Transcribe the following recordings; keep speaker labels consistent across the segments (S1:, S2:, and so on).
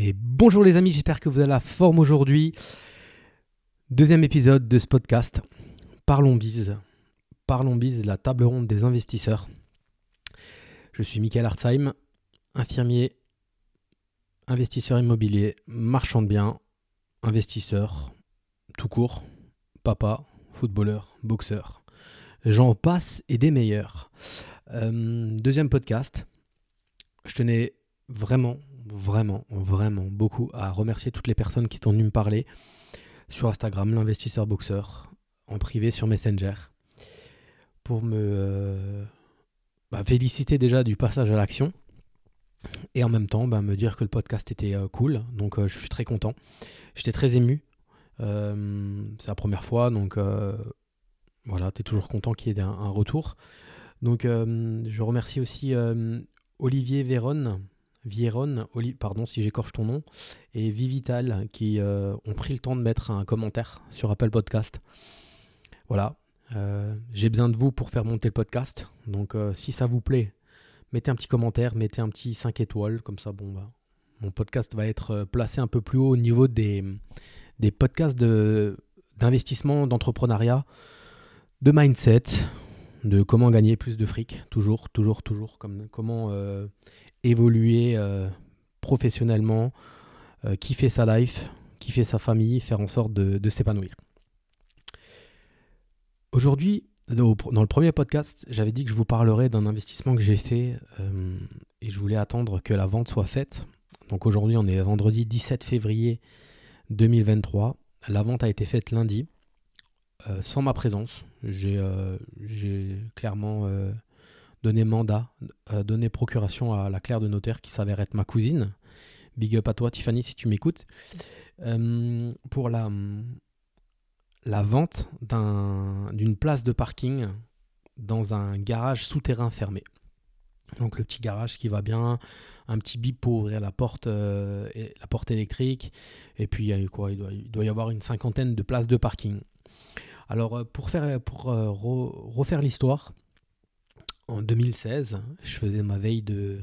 S1: Et bonjour les amis, j'espère que vous avez la forme aujourd'hui. Deuxième épisode de ce podcast. Parlons bise. Parlons bise, la table ronde des investisseurs. Je suis Michael Hartzheim, infirmier, investisseur immobilier, marchand de biens, investisseur, tout court, papa, footballeur, boxeur. J'en passe et des meilleurs. Euh, deuxième podcast. Je tenais vraiment, vraiment, vraiment beaucoup à remercier toutes les personnes qui sont venues me parler sur Instagram, l'investisseur boxeur, en privé sur Messenger, pour me euh, bah, féliciter déjà du passage à l'action et en même temps bah, me dire que le podcast était euh, cool. Donc je suis très content. J'étais très ému. C'est la première fois, donc voilà, tu es toujours content qu'il y ait un, retour. Donc, euh, je remercie aussi euh, Olivier Véron, Vieron, pardon si j'écorche ton nom, et Vivital qui euh, ont pris le temps de mettre un commentaire sur Apple Podcast. Voilà, j'ai besoin de vous pour faire monter le podcast. Donc, si ça vous plaît, mettez un petit commentaire, mettez un petit 5 étoiles, comme ça, bon, bah, mon podcast va être placé un peu plus haut au niveau des podcasts d'investissement, d'entrepreneuriat de mindset, de comment gagner plus de fric, toujours, toujours, toujours, comme, comment euh, évoluer euh, professionnellement, euh, kiffer sa life, kiffer sa famille, faire en sorte de, s'épanouir. Aujourd'hui, dans le premier podcast, j'avais dit que je vous parlerais d'un investissement que j'ai fait et je voulais attendre que la vente soit faite. Donc aujourd'hui, on est vendredi 17 février 2023. La vente a été faite lundi. Sans ma présence. J'ai euh, clairement euh, donné mandat, donné procuration à la clerc de notaire qui s'avère être ma cousine. Big up à toi Tiffany si tu m'écoutes. pour la, la vente d'une place de parking dans un garage souterrain fermé. Donc le petit garage qui va bien, un petit bip pour ouvrir la porte, la porte électrique, et puis quoi, il, doit, il doit y avoir une cinquantaine de places de parking. Alors, euh, pour, euh, refaire l'histoire, en 2016, je faisais ma veille de,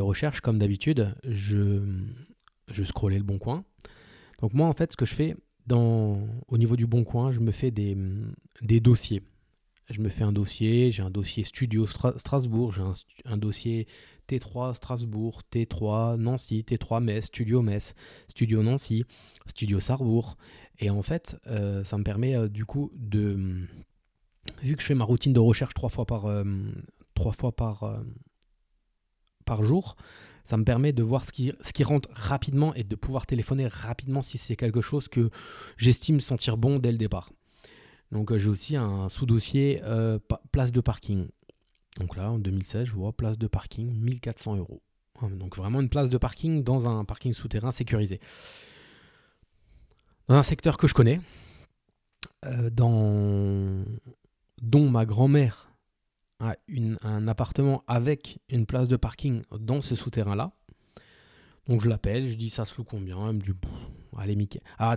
S1: recherche, comme d'habitude. Je, je scrollais le bon coin. Donc, moi, en fait, ce que je fais dans, au niveau du bon coin, je me fais des, des dossiers. Je me fais un dossier, j'ai un dossier Studio Strasbourg, j'ai un, dossier T3 Strasbourg, T3 Nancy, T3 Metz, Studio Metz, Studio Nancy, Studio Sarrebourg. Et en fait, euh, ça me permet euh, du coup de. Vu que je fais ma routine de recherche trois fois par, euh, trois fois par, par jour, ça me permet de voir ce qui, ce qui rentre rapidement et de pouvoir téléphoner rapidement si c'est quelque chose que j'estime sentir bon dès le départ. Donc j'ai aussi un sous-dossier place de parking. Donc là, en 2016, je vois place de parking 1400 euros. Donc vraiment une place de parking dans un parking souterrain sécurisé dans un secteur que je connais, euh, dans, dont ma grand-mère a un appartement avec une place de parking dans ce souterrain-là. Donc je l'appelle, je dis ça se loue combien? Elle me dit, allez Mickey. Alors,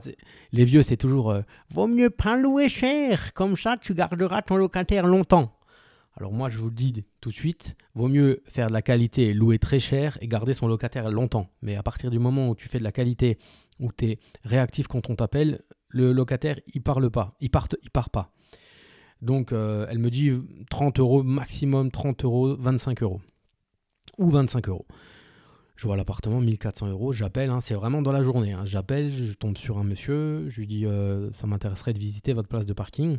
S1: les vieux, c'est toujours, euh, vaut mieux pas louer cher, comme ça tu garderas ton locataire longtemps. Alors moi, je vous le dis tout de suite, vaut mieux faire de la qualité, louer très cher et garder son locataire longtemps. Mais à partir du moment où tu fais de la qualité, où tu es réactif quand on t'appelle, le locataire, il parle pas, il part, il part pas. Donc euh, elle me dit 30 euros maximum, 30 euros, 25 euros. Ou 25 euros. Je vois l'appartement, 1400 euros, j'appelle, hein, c'est vraiment dans la journée. Hein. J'appelle, je tombe sur un monsieur, je lui dis euh, ça m'intéresserait de visiter votre place de parking.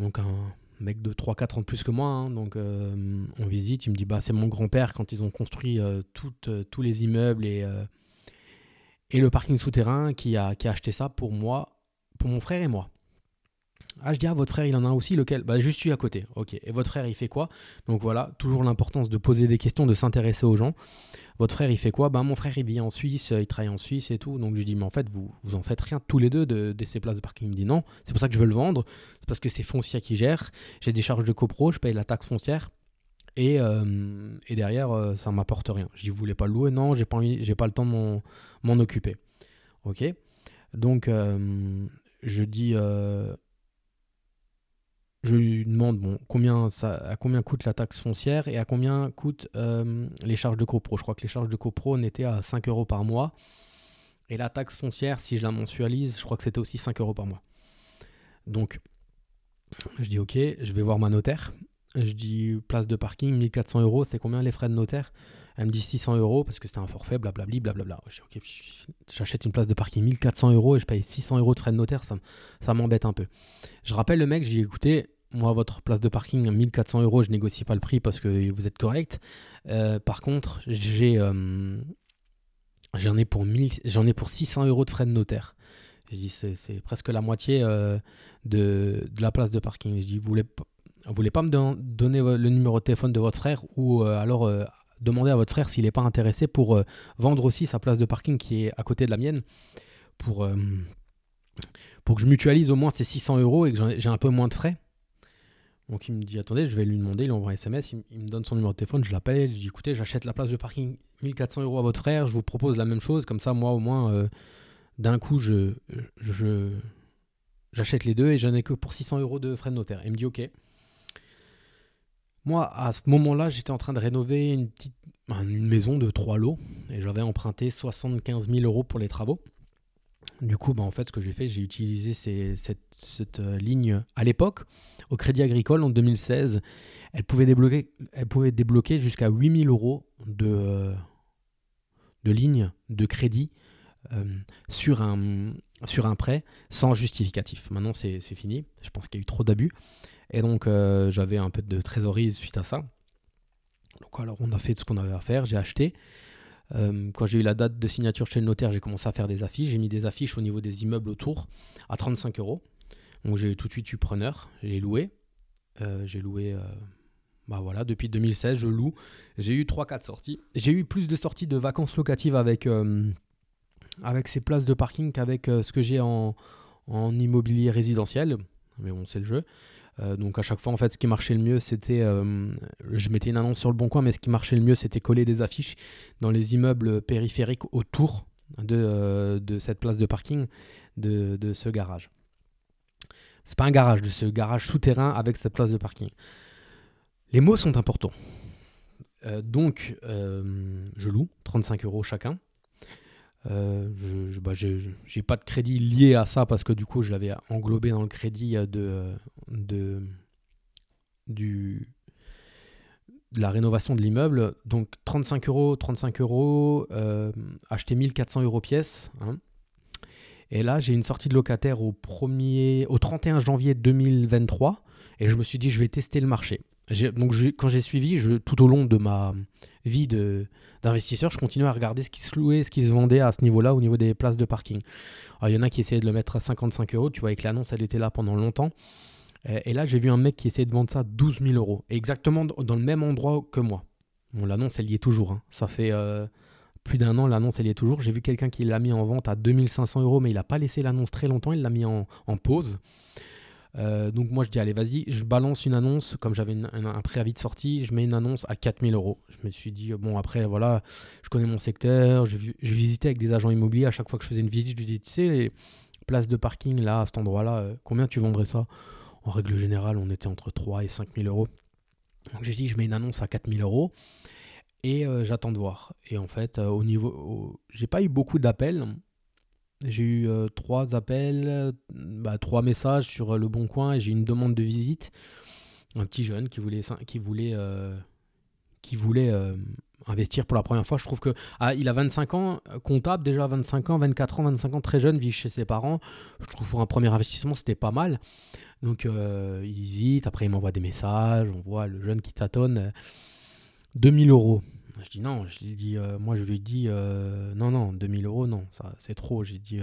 S1: Donc un mec de 3-4 ans de plus que moi, hein. donc euh, on visite, il me dit bah c'est mon grand-père quand ils ont construit tous les immeubles et et le parking souterrain qui a, acheté ça pour moi, pour mon frère et moi. Ah, je dis, ah, votre frère, il en a aussi lequel? Bah, je suis à côté. Ok. Et votre frère, il fait quoi? Donc voilà, toujours l'importance de poser des questions, de s'intéresser aux gens. Votre frère, il fait quoi? Bah, mon frère, il vit en Suisse, il travaille en Suisse et tout. Donc je dis, mais en fait, vous, vous en faites rien tous les deux de, de ces places de parking. Il me dit, non, c'est pour ça que je veux le vendre. C'est parce que c'est foncier qui gère. J'ai des charges de copro, je paye la taxe foncière. Et, euh, et derrière, euh, ça m'apporte rien. Je voulez pas le louer? Non, j'ai pas, j'ai pas le temps de m'en occuper. Ok? Donc, euh, je dis. je lui demande bon, combien ça, à combien coûte la taxe foncière et à combien coûtent euh, les charges de copro? Je crois que les charges de copro n'étaient à 5 euros par mois. Et la taxe foncière, si je la mensualise, je crois que c'était aussi 5 euros par mois. Donc, je dis ok, je vais voir ma notaire. Je dis place de parking, 1400 euros, c'est combien les frais de notaire? Elle me dit 600 euros parce que c'était un forfait, blablabli, blablabla. Je dis ok, j'achète une place de parking 1400 euros et je paye 600 euros de frais de notaire, ça, m'embête un peu. Je rappelle le mec, je dis écoutez, moi, votre place de parking, 1400 euros, je négocie pas le prix parce que vous êtes correct. Euh, par contre, j'ai, euh, j'en ai pour ai pour 600 euros de frais de notaire. Je dis, c'est, presque la moitié euh, de, de, la place de parking. Je dis, vous voulez, vous voulez pas me donner le numéro de téléphone de votre frère ou alors demander à votre frère s'il n'est pas intéressé pour vendre aussi sa place de parking qui est à côté de la mienne pour, pour que je mutualise au moins ces 600 euros et que j'ai un peu moins de frais. Donc il me dit attendez, je vais lui demander, il envoie un SMS, il, me donne son numéro de téléphone, je l'appelle, je dis écoutez, j'achète la place de parking 1400 euros à votre frère, je vous propose la même chose, comme ça moi au moins euh, d'un coup je, je j'achète les deux et j'en ai que pour 600 euros de frais de notaire. Il me dit ok. Moi à ce moment-là j'étais en train de rénover une petite une maison de trois lots et j'avais emprunté 75 000 euros pour les travaux. Du coup, bah, en fait, ce que j'ai fait, j'ai utilisé cette, euh, ligne à l'époque, au Crédit Agricole en 2016. Elle pouvait débloquer, elle pouvait débloquer jusqu'à 8000 euros de, euh, de ligne de crédit euh, sur, un, sur un prêt sans justificatif. Maintenant, c'est fini. Je pense qu'il y a eu trop d'abus. Et donc, j'avais un peu de trésorerie suite à ça. Donc, alors, on a fait ce qu'on avait à faire. J'ai acheté. Euh, quand j'ai eu la date de signature chez le notaire, j'ai commencé à faire des affiches. J'ai mis des affiches au niveau des immeubles autour à 35 euros. Donc j'ai tout de suite eu preneur, j'ai loué. Euh, j'ai loué, euh, bah voilà, depuis 2016, je loue. J'ai eu 3-4 sorties. J'ai eu plus de sorties de vacances locatives avec, avec ces places de parking qu'avec ce que j'ai en, en immobilier résidentiel. Mais bon, c'est le jeu. Euh, donc à chaque fois, en fait, ce qui marchait le mieux, c'était, euh, je mettais une annonce sur le bon coin, mais ce qui marchait le mieux, c'était coller des affiches dans les immeubles périphériques autour de, euh, de cette place de parking, de, de ce garage. C'est pas un garage, de ce garage souterrain avec cette place de parking. Les mots sont importants. donc, je loue 35 euros chacun. Euh, je bah, j'ai pas de crédit lié à ça parce que du coup je l'avais englobé dans le crédit de, de, du, de la rénovation de l'immeuble. Donc 35 euros, 35 euros, euh, acheter 1400 euros pièce. Hein. Et là j'ai une sortie de locataire au, 1er, au 31 janvier 2023 et je me suis dit je vais tester le marché. Donc quand j'ai suivi, tout au long de ma vie d'investisseur, je continuais à regarder ce qui se louait, ce qui se vendait à ce niveau-là, au niveau des places de parking. il y en a qui essayaient de le mettre à 55 euros, tu vois, avec l'annonce, elle était là pendant longtemps. Et, là, j'ai vu un mec qui essayait de vendre ça à 12 000 euros, exactement dans le même endroit que moi. Bon, l'annonce, elle y est toujours. Hein. Ça fait euh, plus d'un an, l'annonce, elle y est toujours. J'ai vu quelqu'un qui l'a mis en vente à 2500 euros, mais il n'a pas laissé l'annonce très longtemps, il l'a mis en pause. Euh, donc moi je dis allez vas-y, je balance une annonce, comme j'avais un, préavis de sortie, je mets une annonce à 4000 euros. Je me suis dit, bon après voilà, je connais mon secteur, je, visitais avec des agents immobiliers, à chaque fois que je faisais une visite, je lui disais, tu sais, les places de parking là, à cet endroit-là, euh, combien tu vendrais ça? En règle générale, on était entre 3 et 5000 euros. Donc j'ai dit, je mets une annonce à 4000 euros et euh, j'attends de voir. Et en fait, au niveau, j'ai pas eu beaucoup d'appels. J'ai eu euh, trois appels, bah, trois messages sur euh, le bon coin et j'ai une demande de visite. Un petit jeune qui voulait, qui voulait, euh, qui voulait investir pour la première fois. Je trouve que ah, il a 25 ans, comptable déjà 25 ans, 24 ans, 25 ans, très jeune, vit chez ses parents. Je trouve pour un premier investissement, c'était pas mal. Donc il hésite, après il m'envoie des messages, on voit le jeune qui tâtonne. 2000 euros. Je dis non, je lui dis, euh, moi je lui dis euh, non, non, 2000 euros, non, ça c'est trop. J'ai dit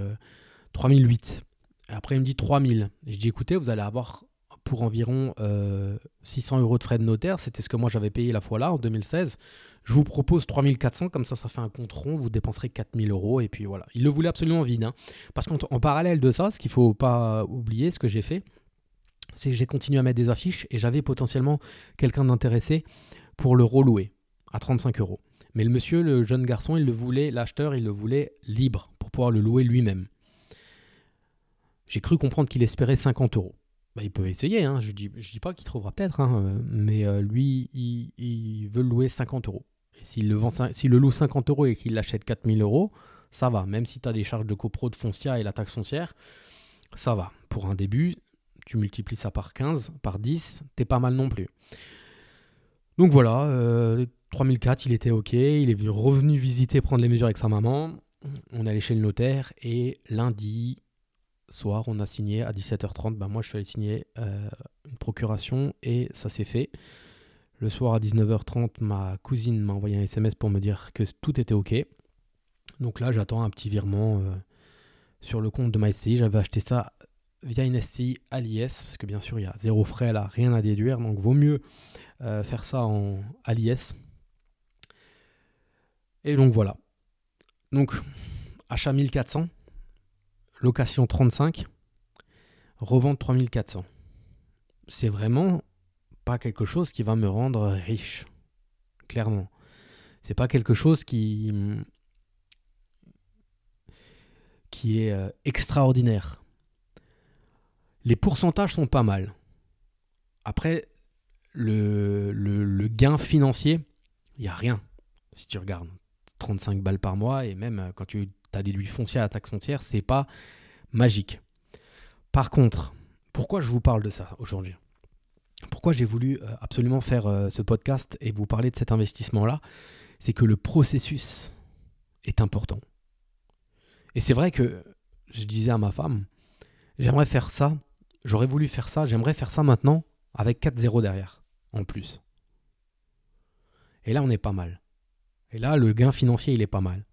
S1: 3008. Euh, Et après il me dit 3000. Et je dis écoutez, vous allez avoir pour environ 600 euros de frais de notaire. C'était ce que moi j'avais payé la fois là en 2016. Je vous propose 3400, comme ça ça fait un compte rond, vous dépenserez 4000 euros. Et puis voilà. Il le voulait absolument vide. Hein. Parce qu'en parallèle de ça, ce qu'il faut pas oublier, ce que j'ai fait, c'est que j'ai continué à mettre des affiches et j'avais potentiellement quelqu'un d'intéressé pour le relouer à 35 euros. Mais le monsieur, le jeune garçon, il le voulait, l'acheteur, il le voulait libre pour pouvoir le louer lui-même. J'ai cru comprendre qu'il espérait 50 euros. bah, il peut essayer, hein. je dis, je dis pas qu'il trouvera peut-être, hein, mais euh, lui, il, veut louer 50 euros. S'il le, vend, s'il le loue 50 euros et qu'il l'achète 4000 euros, ça va. Même si tu as des charges de copro de foncière et la taxe foncière, ça va. Pour un début, tu multiplies ça par 15, par 10, t'es pas mal non plus. Donc voilà, euh, 3004, il était OK, il est revenu visiter, prendre les mesures avec sa maman. On est allé chez le notaire et lundi soir, on a signé à 17h30. Ben moi, je suis allé signer euh, une procuration et ça s'est fait. Le soir à 19h30, ma cousine m'a envoyé un SMS pour me dire que tout était OK. Donc là, j'attends un petit virement euh, sur le compte de ma SCI. J'avais acheté ça via une SCI à l'IS, parce que bien sûr, il y a zéro frais là, rien à déduire. Donc vaut mieux euh, faire ça en, à l'IS. Et donc voilà. Donc, achat 1400, location 35, revente 3400. C'est vraiment pas quelque chose qui va me rendre riche, clairement. C'est pas quelque chose qui qui est euh, extraordinaire. Les pourcentages sont pas mal. Après, le, le gain financier, il n'y a rien si tu regardes. 35 balles par mois et même euh, quand tu as déduit foncier à la taxe foncière, c'est pas magique. Par contre, pourquoi je vous parle de ça aujourd'hui? Pourquoi j'ai voulu euh, absolument faire euh, ce podcast et vous parler de cet investissement-là? C'est que le processus est important. Et c'est vrai que je disais à ma femme, j'aimerais faire ça, j'aurais voulu faire ça, j'aimerais faire ça maintenant avec 4-0 derrière, en plus. Et là, on est pas mal. Et là, le gain financier, il est pas mal.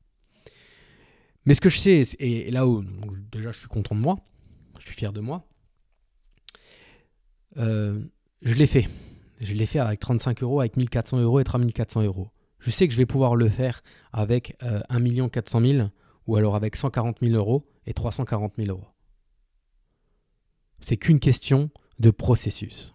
S1: Mais ce que je sais, et là où déjà je suis content de moi, je suis fier de moi, euh, je l'ai fait. Je l'ai fait avec 35 euros, avec 1400 euros et 3400 euros. Je sais que je vais pouvoir le faire avec 1 400 000 ou alors avec 140 000 euros et 340 000 euros. C'est qu'une question de processus.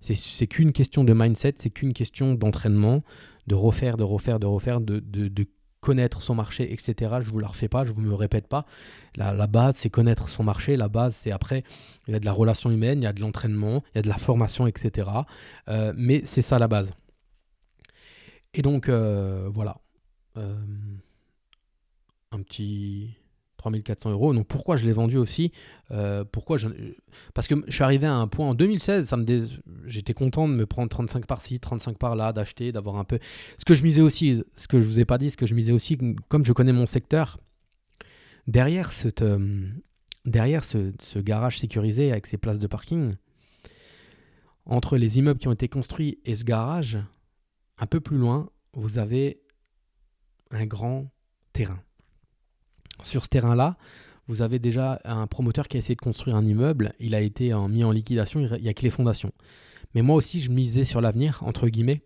S1: C'est qu'une question de mindset, c'est qu'une question d'entraînement, de refaire, de refaire, de refaire, de, connaître son marché, etc. Je ne vous la refais pas, je ne vous me répète pas. La, base, c'est connaître son marché. La base, c'est après, il y a de la relation humaine, il y a de l'entraînement, il y a de la formation, etc. Euh, mais c'est ça la base. Et donc, euh, voilà. Euh, un petit 3400 euros. Donc pourquoi je l'ai vendu aussi euh, Pourquoi. Parce que je suis arrivé à un point en 2016, ça me j'étais content de me prendre 35 par-ci, 35 par-là, d'acheter, d'avoir un peu. Ce que je misais aussi, ce que je vous ai pas dit, ce que je misais aussi, comme je connais mon secteur, derrière, cette, euh, derrière ce, garage sécurisé avec ses places de parking, entre les immeubles qui ont été construits et ce garage, un peu plus loin, vous avez un grand terrain. Sur ce terrain-là, vous avez déjà un promoteur qui a essayé de construire un immeuble, il a été mis en liquidation, il n'y a que les fondations. Mais moi aussi, je misais sur l'avenir, entre guillemets.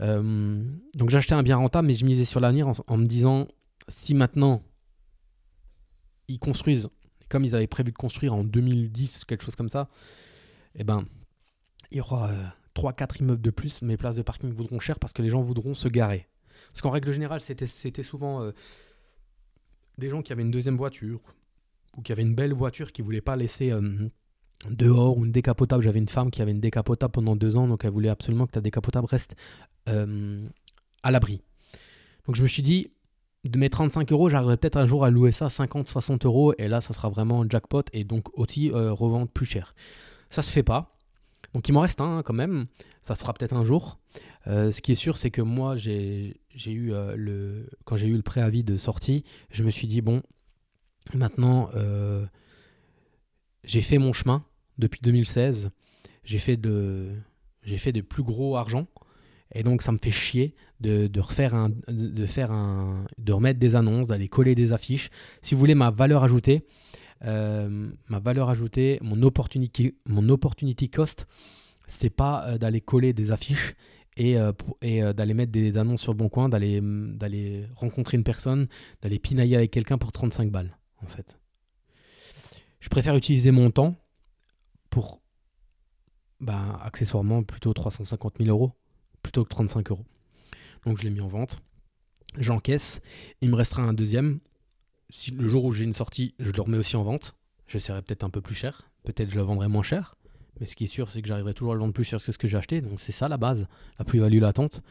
S1: Euh, donc j'achetais un bien rentable, mais je misais sur l'avenir en, me disant, si maintenant ils construisent, comme ils avaient prévu de construire en 2010, quelque chose comme ça, eh ben, il y aura 3-4 euh, immeubles de plus, mes places de parking voudront cher parce que les gens voudront se garer. Parce qu'en règle générale, c'était souvent... Euh, des gens qui avaient une deuxième voiture ou qui avaient une belle voiture qui ne voulaient pas laisser euh, dehors ou une décapotable. J'avais une femme qui avait une décapotable pendant deux ans, donc elle voulait absolument que ta décapotable reste euh, à l'abri. Donc je me suis dit, de mes 35 euros, j'arriverai peut-être un jour à louer ça 50, 60 euros, et là, ça sera vraiment un jackpot, et donc aussi euh, revendre plus cher. Ça se fait pas. Donc il m'en reste un quand même, ça se fera peut-être un jour. Euh, ce qui est sûr, c'est que moi, j'ai eu euh, le, quand j'ai eu le préavis de sortie, je me suis dit bon, maintenant, euh, j'ai fait mon chemin depuis 2016. J'ai fait de, fait de plus gros argent, et donc ça me fait chier un, de faire un, de remettre des annonces, d'aller coller des affiches. Si vous voulez ma valeur ajoutée, ma valeur ajoutée, mon opportunity, mon opportunity cost, c'est pas d'aller coller des affiches, et, euh, euh, d'aller mettre des annonces sur le bon coin, d'aller, mm, rencontrer une personne, d'aller pinailler avec quelqu'un pour 35 balles, en fait. Je préfère utiliser mon temps pour, bah, accessoirement, plutôt 350 000 euros, plutôt que 35 euros. Donc je l'ai mis en vente. J'encaisse. Il me restera un deuxième. Si, le jour où j'ai une sortie, je le remets aussi en vente. Je serai peut-être un peu plus cher, peut-être je le vendrai moins cher. Mais ce qui est sûr, c'est que j'arriverai toujours à le vendre plus cher que ce que j'ai acheté. Donc c'est ça la base, la plus-value latente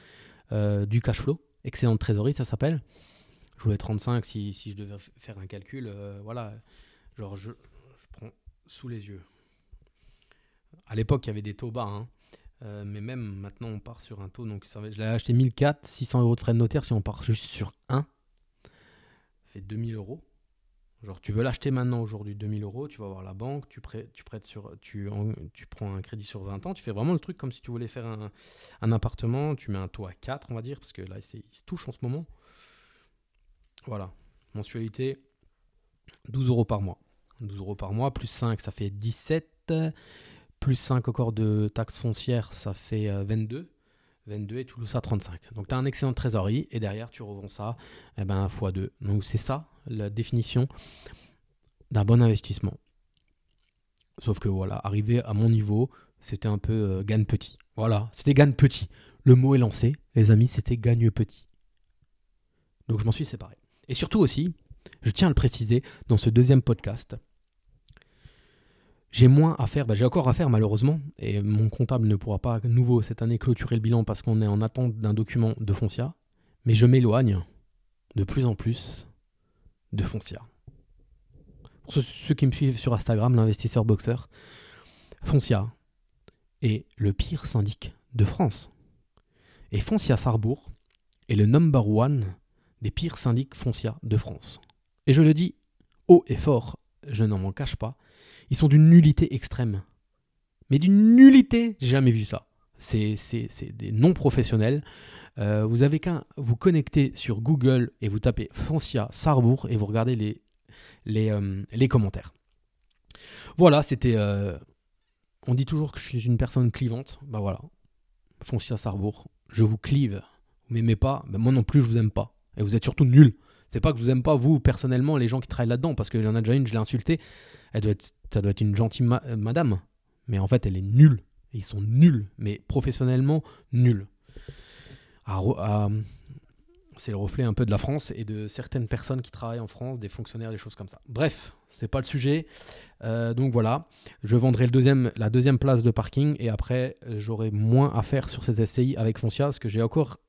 S1: euh, du cash flow. Excellente trésorerie, ça s'appelle. Je voulais 35 si, si, je devais faire un calcul. Euh, voilà, genre je, prends sous les yeux. À l'époque, il y avait des taux bas. Hein. Euh, mais même maintenant, on part sur un taux. Donc ça, je l'ai acheté 1004, 600 euros de frais de notaire. Si on part juste sur 1, ça fait 2000 euros. Genre, tu veux l'acheter maintenant aujourd'hui 2000 euros, tu vas voir la banque, tu, prêtes, tu, prêtes sur, tu, tu prends un crédit sur 20 ans, tu fais vraiment le truc comme si tu voulais faire un, un appartement, tu mets un taux à 4, on va dire, parce que là, il se touche en ce moment. Voilà, mensualité 12 euros par mois. 12 euros par mois, plus 5, ça fait 17, plus 5 encore de taxes foncières, ça fait 22. Euh, 22 et tout ça 35. Donc tu as un excellent trésorerie et derrière tu revends ça eh ben, x2. Donc c'est ça la définition d'un bon investissement. Sauf que voilà, arrivé à mon niveau, c'était un peu euh, gagne petit. Voilà, c'était gagne petit. Le mot est lancé, les amis, c'était gagne petit. Donc je m'en suis séparé. Et surtout aussi, je tiens à le préciser dans ce deuxième podcast, j'ai moins à faire, bah, j'ai encore à faire malheureusement, et mon comptable ne pourra pas nouveau cette année clôturer le bilan parce qu'on est en attente d'un document de Foncia, mais je m'éloigne de plus en plus de Foncia. Pour ceux, qui me suivent sur Instagram, l'investisseur boxeur, Foncia est le pire syndic de France. Et Foncia Sarbourg est le number one des pires syndics Foncia de France. Et je le dis haut et fort, je n'en m'en cache pas, ils sont d'une nullité extrême. Mais d'une nullité, j'ai jamais vu ça. C'est des non-professionnels. Euh, vous avez qu'à vous connecter sur Google et vous tapez Foncia Sarbourg et vous regardez les, les, euh, commentaires. Voilà, c'était. Euh, on dit toujours que je suis une personne clivante. Bah voilà. Foncia Sarbourg, je vous clive. Vous m'aimez pas, ben moi non plus je vous aime pas. Et vous êtes surtout nuls. C'est pas que je vous aime pas, vous, personnellement, les gens qui travaillent là-dedans, parce qu'il y en a déjà une, je l'ai insultée elle doit être, ça doit être une gentille euh, madame. Mais en fait, elle est nulle. ils sont nuls, mais professionnellement nuls. c'est le reflet un peu de la France et de certaines personnes qui travaillent en France, des fonctionnaires, des choses comme ça. Bref, c'est pas le sujet. Euh, donc voilà, je vendrai le deuxième, la deuxième place de parking et après j'aurai moins à faire sur cette SCI avec Foncia parce que j'ai encore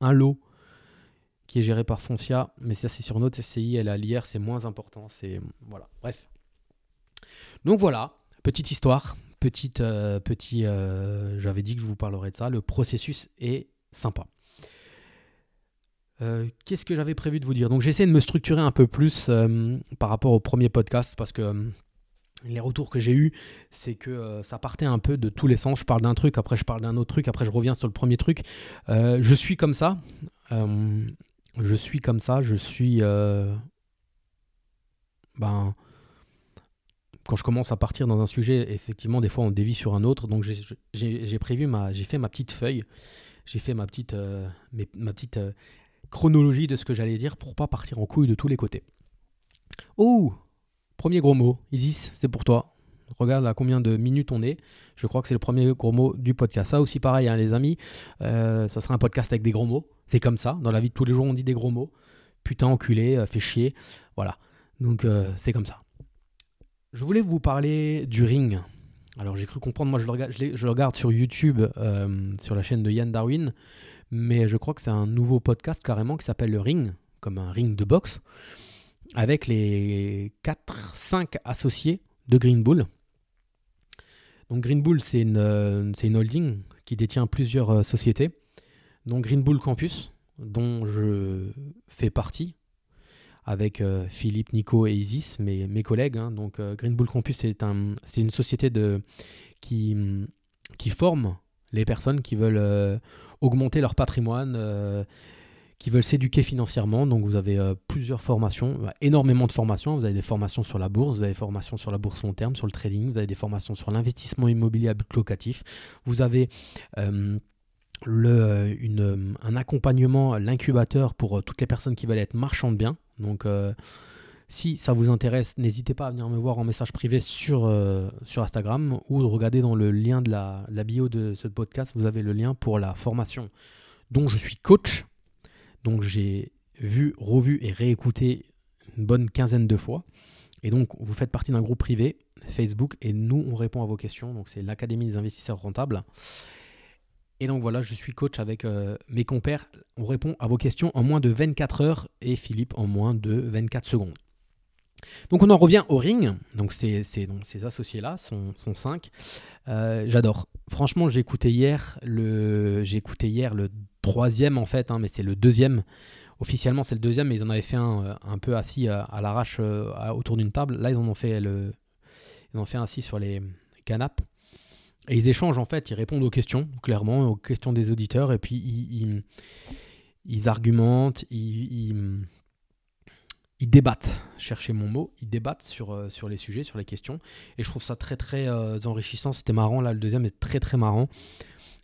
S1: un lot qui est géré par Foncia, mais ça c'est sur notre SCI, elle a l'IR, c'est moins important. C'est voilà, bref. Donc voilà, petite histoire, petite, euh, petit, euh, j'avais dit que je vous parlerais de ça. Le processus est sympa. Euh, qu'est-ce que j'avais prévu de vous dire? Donc j'essaie de me structurer un peu plus par rapport au premier podcast parce que les retours que j'ai eus, c'est que ça partait un peu de tous les sens. Je parle d'un truc, après je parle d'un autre truc, après je reviens sur le premier truc. je suis comme ça. Je suis comme ça. Je suis... ben quand je commence à partir dans un sujet, effectivement, des fois on dévie sur un autre. Donc j'ai prévu ma, j'ai fait ma petite feuille, j'ai fait ma petite, euh, euh, chronologie de ce que j'allais dire pour pas partir en couille de tous les côtés. Oh, premier gros mot, Isis, c'est pour toi. Regarde à combien de minutes on est. Je crois que c'est le premier gros mot du podcast. Ça aussi pareil, hein, les amis. Euh, ça sera un podcast avec des gros mots. C'est comme ça. Dans la vie de tous les jours, on dit des gros mots. Putain, enculé, fait chier. Voilà. Donc c'est comme ça. Je voulais vous parler du ring. Alors j'ai cru comprendre, moi je le regarde, sur YouTube, euh, sur la chaîne de Yann Darwin, mais je crois que c'est un nouveau podcast carrément qui s'appelle le ring, comme un ring de boxe, avec les 4-5 associés de Green Bull. Donc Green Bull, c'est une, euh, holding qui détient plusieurs euh, sociétés, dont Green Bull Campus, dont je fais partie avec euh, Philippe, Nico et Isis, mes, mes collègues. Hein. Donc euh, Green Bull Campus, c'est un, une société de, qui, qui forme les personnes qui veulent euh, augmenter leur patrimoine, qui veulent s'éduquer financièrement. Donc vous avez plusieurs formations, bah, énormément de formations. Vous avez des formations sur la bourse, vous avez des formations sur la bourse long terme, sur le trading, vous avez des formations sur l'investissement immobilier à but locatif. Vous avez le, une, un accompagnement, l'incubateur pour toutes les personnes qui veulent être marchands de biens. Donc, euh, si ça vous intéresse, n'hésitez pas à venir me voir en message privé sur, euh, sur Instagram ou de regarder dans le lien de la, bio de ce podcast, vous avez le lien pour la formation dont je suis coach. Donc, j'ai vu, revu et réécouté une bonne quinzaine de fois. Et donc, vous faites partie d'un groupe privé, Facebook, et nous, on répond à vos questions. Donc, c'est l'Académie des investisseurs rentables. Et donc voilà, je suis coach avec euh, mes compères. On répond à vos questions en moins de 24 heures et Philippe en moins de 24 secondes. Donc on en revient au ring. Donc ces associés-là sont, sont cinq. Euh, j'adore. Franchement, j'ai écouté hier le, hier le troisième en fait, hein, mais c'est le deuxième. Officiellement, c'est le deuxième, mais ils en avaient fait un euh, un peu assis à, l'arrache autour d'une table. Là, ils en ont fait le, ils en ont fait assis sur les canapes. Et ils échangent en fait, ils répondent aux questions, clairement, aux questions des auditeurs, et puis ils, argumentent, ils, débattent, cherchez mon mot, ils débattent sur, euh, sur les sujets, sur les questions. Et je trouve ça très très euh, enrichissant. C'était marrant, là, le deuxième est très très marrant.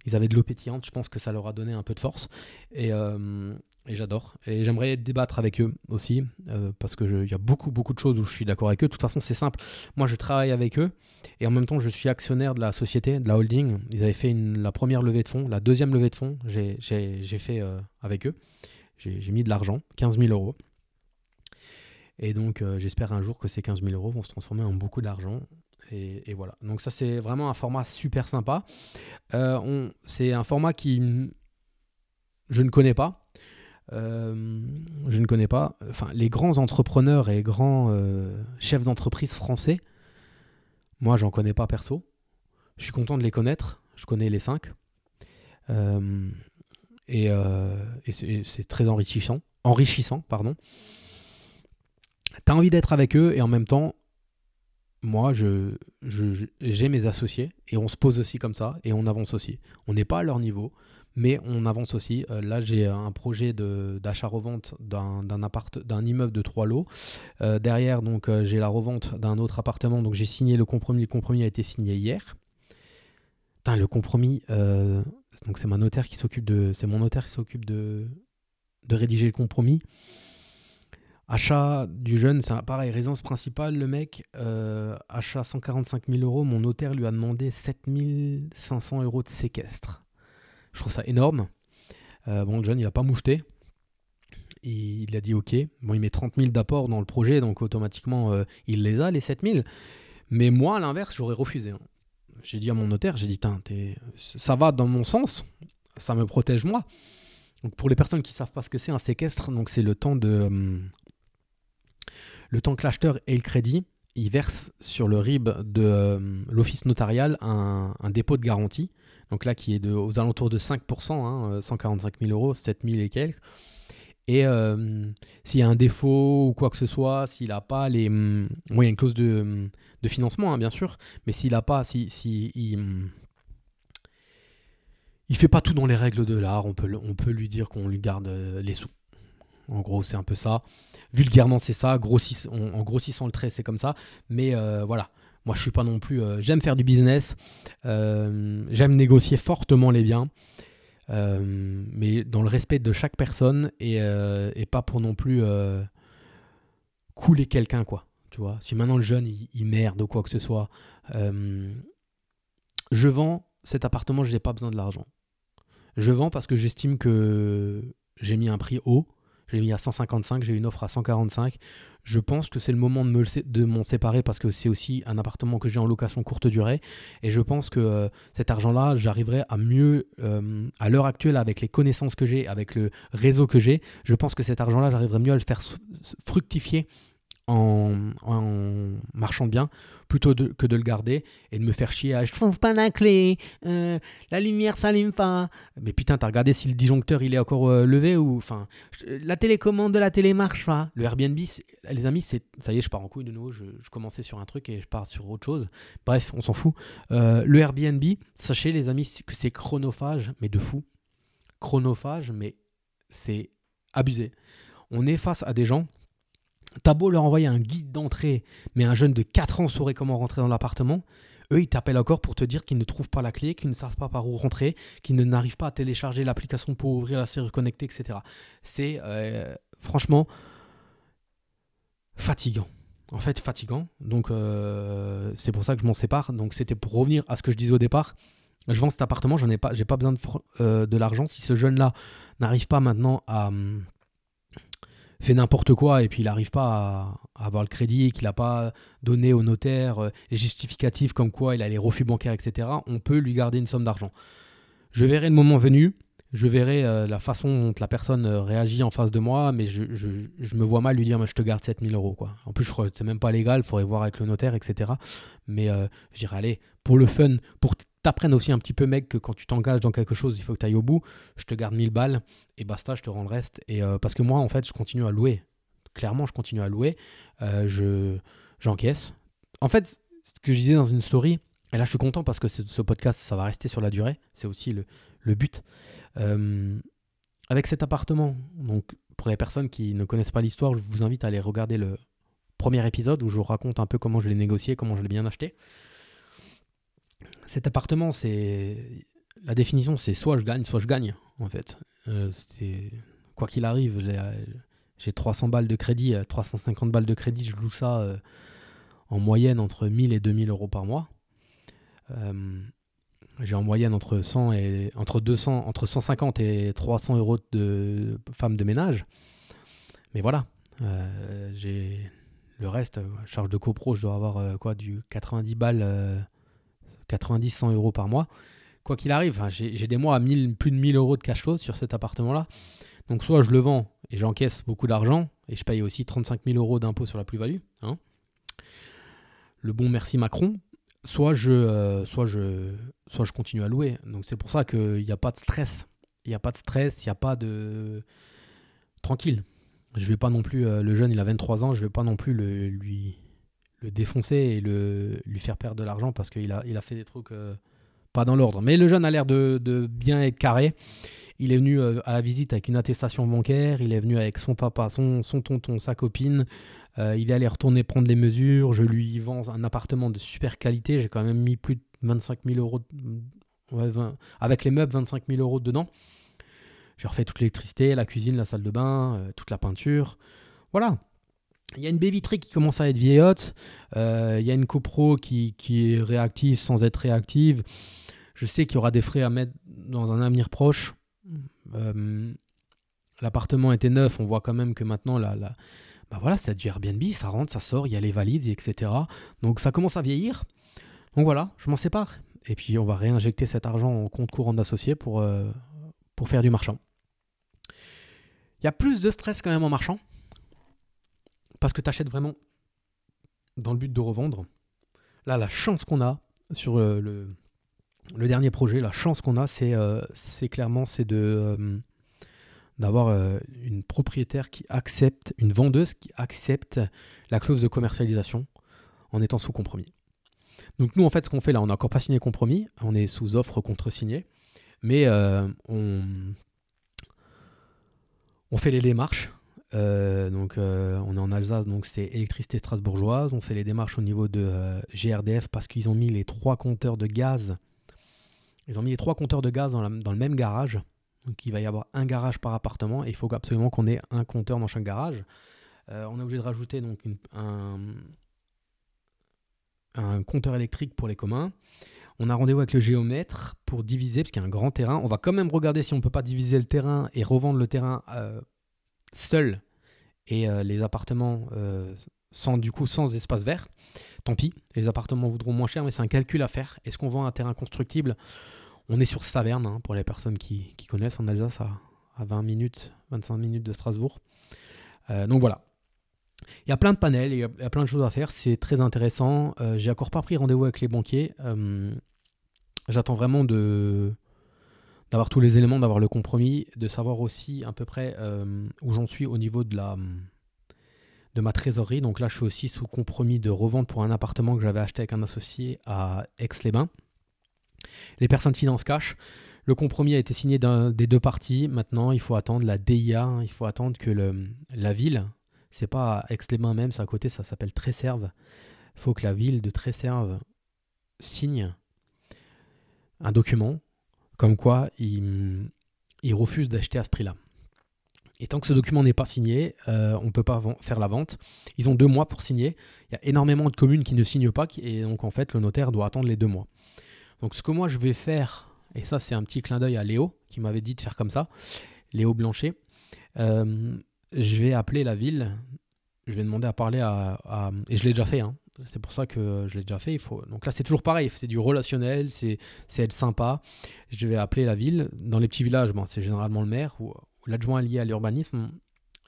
S1: Ils avaient de l'eau pétillante, je pense que ça leur a donné un peu de force. Et, euh, j'adore. Et j'aimerais débattre avec eux aussi, euh, parce qu'il y a beaucoup, beaucoup de choses où je suis d'accord avec eux. De toute façon, c'est simple. Moi, je travaille avec eux, et en même temps, je suis actionnaire de la société, de la holding. Ils avaient fait la première levée de fonds, la deuxième levée de fonds, j'ai fait euh, avec eux. J'ai mis de l'argent, 15 000 euros. Et donc, euh, j'espère un jour que ces 15 000 euros vont se transformer en beaucoup d'argent. Et, voilà. Donc, ça, c'est vraiment un format super sympa. c'est un format qui je ne connais pas euh, je ne connais pas. Enfin, les grands entrepreneurs et grands euh, chefs d'entreprise français, moi, j'en connais pas perso. Je suis content de les connaître. Je connais les cinq. Euh, et, c'est très enrichissant. Enrichissant, pardon. T'as envie d'être avec eux et en même temps, moi, je, j'ai mes associés et on se pose aussi comme ça et on avance aussi. On n'est pas à leur niveau mais on avance aussi. Euh, là, j'ai un projet d'achat-revente d'un appart, d'un immeuble de trois lots. Euh, derrière, donc, euh, j'ai la revente d'un autre appartement. Donc, j'ai signé le compromis. Le compromis a été signé hier. Le compromis. donc, c'est mon notaire qui s'occupe de. C'est mon notaire qui s'occupe de de rédiger le compromis. Achat du jeune, c'est pareil, résidence principale, le mec, achat 145 000 euros, mon notaire lui a demandé 7500 euros de séquestre. Je trouve ça énorme. Euh, bon, John, il n'a pas moufté. Il, a dit OK. Bon, il met 30 000 d'apport dans le projet, donc automatiquement, euh, il les a, les 7 000. Mais moi, à l'inverse, j'aurais refusé. Hein. J'ai dit à mon notaire, j'ai dit, ça va dans mon sens, ça me protège moi. Donc pour les personnes qui ne savent pas ce que c'est un séquestre, c'est le temps de hum, le temps que l'acheteur ait le crédit, il verse sur le RIB de hum, l'office notarial un, dépôt de garantie donc là qui est aux alentours de 5%, 145 000 euros, 7 000 et quelques. Et euh, s'il y a un défaut ou quoi que ce soit, s'il n'a pas les... Hum, il y a une clause de, hum, financement, hein, bien sûr, mais s'il n'a pas... Si, hum, il fait pas tout dans les règles de l'art, on peut, on peut lui dire qu'on lui garde euh, les sous. En gros, c'est un peu ça. Vulgairement, c'est ça. en, grossissant le trait, c'est comme ça. Mais euh, voilà. Moi, je suis pas non plus. Euh, j'aime faire du business. Euh, j'aime négocier fortement les biens. Euh, mais dans le respect de chaque personne et, pas pour non plus couler quelqu'un, quoi. Tu vois, si maintenant le jeune il, merde ou quoi que ce soit, je vends cet appartement, je n'ai pas besoin de l'argent. Je vends parce que j'estime que j'ai mis un prix haut j'ai mis à 155, j'ai une offre à 145. Je pense que c'est le moment de m'en séparer parce que c'est aussi un appartement que j'ai en location courte durée. Et je pense que euh, cet argent-là, j'arriverai à mieux, euh, à l'heure actuelle, avec les connaissances que j'ai, avec le réseau que j'ai, je pense que cet argent-là, j'arriverai mieux à le faire fructifier en, marchant bien plutôt que de le garder et de me faire chier à je trouve pas la clé, euh, la lumière s'allume pas. Mais putain, t'as regardé si le disjoncteur il est encore euh, levé ou enfin la télécommande de la télé marche pas. Le Airbnb, les amis, c'est ça y est, je pars en couille de nouveau. Je, commençais sur un truc et je pars sur autre chose. Bref, on s'en fout. Euh, le Airbnb, sachez les amis que c'est chronophage, mais de fou. Chronophage, mais c'est abusé. On est face à des gens T'as beau leur envoyer un guide d'entrée, mais un jeune de 4 ans saurait comment rentrer dans l'appartement, eux, ils t'appellent encore pour te dire qu'ils ne trouvent pas la clé, qu'ils ne savent pas par où rentrer, qu'ils n'arrivent pas à télécharger l'application pour ouvrir la série connectée, etc. C'est euh, franchement fatigant. En fait, fatigant. Donc, euh, c'est pour ça que je m'en sépare. Donc, c'était pour revenir à ce que je disais au départ. Je vends cet appartement, j'en ai pas, j'ai pas besoin de, euh, l'argent. Si ce jeune-là n'arrive pas maintenant à, hum, fait n'importe quoi et puis il n'arrive pas à, avoir le crédit, qu'il n'a pas donné au notaire euh, les justificatifs comme quoi il a les refus bancaires, etc., on peut lui garder une somme d'argent. Je verrai le moment venu, je verrai euh, la façon dont la personne euh, réagit en face de moi, mais je, me vois mal lui dire, je te garde 7000 euros. En plus, je crois que c'est même pas légal, il faudrait voir avec le notaire, etc. Mais je dirais, allez, pour le fun, pour t'apprendre aussi un petit peu, mec, que quand tu t'engages dans quelque chose, il faut que tu ailles au bout. Je te garde 1000 balles et basta, je te rends le reste. Et euh, parce que moi, en fait, je continue à louer. Clairement, je continue à louer. Euh, je j'encaisse. En fait, ce que je disais dans une story, et là, je suis content parce que ce, podcast, ça va rester sur la durée. C'est aussi le, le but. Euh, avec cet appartement, donc pour les personnes qui ne connaissent pas l'histoire, je vous invite à aller regarder le premier épisode où je vous raconte un peu comment je l'ai négocié, comment je l'ai bien acheté cet appartement, c'est la définition, c'est soit je gagne, soit je gagne, en fait. Euh, quoi qu'il arrive, j'ai 300 balles de crédit, 350 balles de crédit, je loue ça euh, en moyenne entre 1000 et 2000 euros par mois. Euh, j'ai en moyenne entre 100 et entre 200, entre 150 et 300 euros de femmes de ménage. Mais voilà, j'ai le reste, charge de copro, je dois avoir quoi du 90 balles 90-100 euros par mois. Quoi qu'il arrive, j'ai des mois à plus de 1000 euros de cash flow sur cet appartement-là. Donc soit je le vends et j'encaisse beaucoup d'argent et je paye aussi 35 000 euros d'impôt sur la plus-value. Hein. le bon merci Macron. Soit je, euh, soit, je, soit je continue à louer. Donc c'est pour ça qu'il n'y a pas de stress. Il n'y a pas de stress, il n'y a pas de... Tranquille. Je vais pas non plus... Euh, le jeune, il a 23 ans, je vais pas non plus le, lui, le défoncer et le, lui faire perdre de l'argent parce qu'il a, il a fait des trucs euh, pas dans l'ordre. Mais le jeune a l'air de, bien être carré. Il est venu à la visite avec une attestation bancaire, il est venu avec son papa, son, son tonton, sa copine. Euh, il est allé retourner prendre les mesures. Je lui vends un appartement de super qualité. J'ai quand même mis plus de 25 000 euros, avec les meubles, 25 000 euros dedans. J'ai refait toute l'électricité, la cuisine, la salle de bain, toute la peinture. Voilà, il y a une baie vitrée qui commence à être vieillotte. Euh, il y a une copro qui, qui, est réactive sans être réactive. Je sais qu'il y aura des frais à mettre dans un avenir proche. Euh, l'appartement était neuf. On voit quand même que maintenant, la, la, bah voilà, c'est du Airbnb. Ça rentre, ça sort. Il y a les valides, etc. Donc ça commence à vieillir. Donc voilà, je m'en sépare. Et puis on va réinjecter cet argent en compte courant d'associés pour, euh, faire du marchand. Il y a plus de stress quand même en marchand parce que tu achètes vraiment dans le but de revendre. Là, la chance qu'on a sur le, le, dernier projet, la chance qu'on a, c'est euh, clairement c'est de euh, d'avoir euh, une propriétaire qui accepte, une vendeuse qui accepte la clause de commercialisation en étant sous compromis. Donc nous, en fait, ce qu'on fait là, on n'a encore pas signé compromis, on est sous offre contre-signé, mais on, on fait les démarches euh, donc, euh, on est en Alsace, donc c'est électricité strasbourgeoise. On fait les démarches au niveau de euh, GRDF parce qu'ils ont mis les trois compteurs de gaz. Ils ont mis les trois compteurs de gaz dans, le même garage. Donc, il va y avoir un garage par appartement et il faut absolument qu'on ait un compteur dans chaque garage. on est obligé de rajouter donc un, compteur électrique pour les communs. On a rendez-vous avec le géomètre pour diviser, parce qu'il y a un grand terrain. On va quand même regarder si on ne peut pas diviser le terrain et revendre le terrain seul et euh, les appartements euh, sans du coup sans espace vert, tant pis, les appartements voudront moins cher, mais c'est un calcul à faire. Est-ce qu'on vend un terrain constructible? On est sur Saverne, hein, pour les personnes qui, connaissent, en Alsace à, à 20 minutes, 25 minutes de Strasbourg. Euh, donc voilà. Il y a plein de panels, il y, a, plein de choses à faire, c'est très intéressant. J'ai encore pas pris rendez-vous avec les banquiers. J'attends vraiment de, d'avoir tous les éléments, d'avoir le compromis, de savoir aussi à peu près euh, où j'en suis au niveau de, la, de ma trésorerie. Donc là, je suis aussi sous compromis de revente pour un appartement que j'avais acheté avec un associé à Aix-les-Bains. Les personnes finance cash. Le compromis a été signé des deux parties. Maintenant, il faut attendre la DIA. Il faut attendre que la ville, c'est pas Aix-les-Bains même, c'est à côté, ça s'appelle Tresserve. Il faut que la ville de Tresserve signe un document comme quoi il, refuse d'acheter à ce prix-là. Et tant que ce document n'est pas signé, euh, on ne peut pas faire la vente. Ils ont deux mois pour signer. Il y a énormément de communes qui ne signent pas, et donc en fait le notaire doit attendre les deux mois. Donc ce que moi je vais faire, et ça c'est un petit clin d'œil à Léo qui m'avait dit de faire comme ça, Léo Blanchet, euh, je vais appeler la ville, je vais demander à parler à... et je l'ai déjà fait, hein. c'est pour ça que je l'ai déjà fait. Il faut... Donc là, c'est toujours pareil, c'est du relationnel, c'est être sympa. Je vais appeler la ville. Dans les petits villages, c'est généralement le maire ou, l'adjoint lié à l'urbanisme.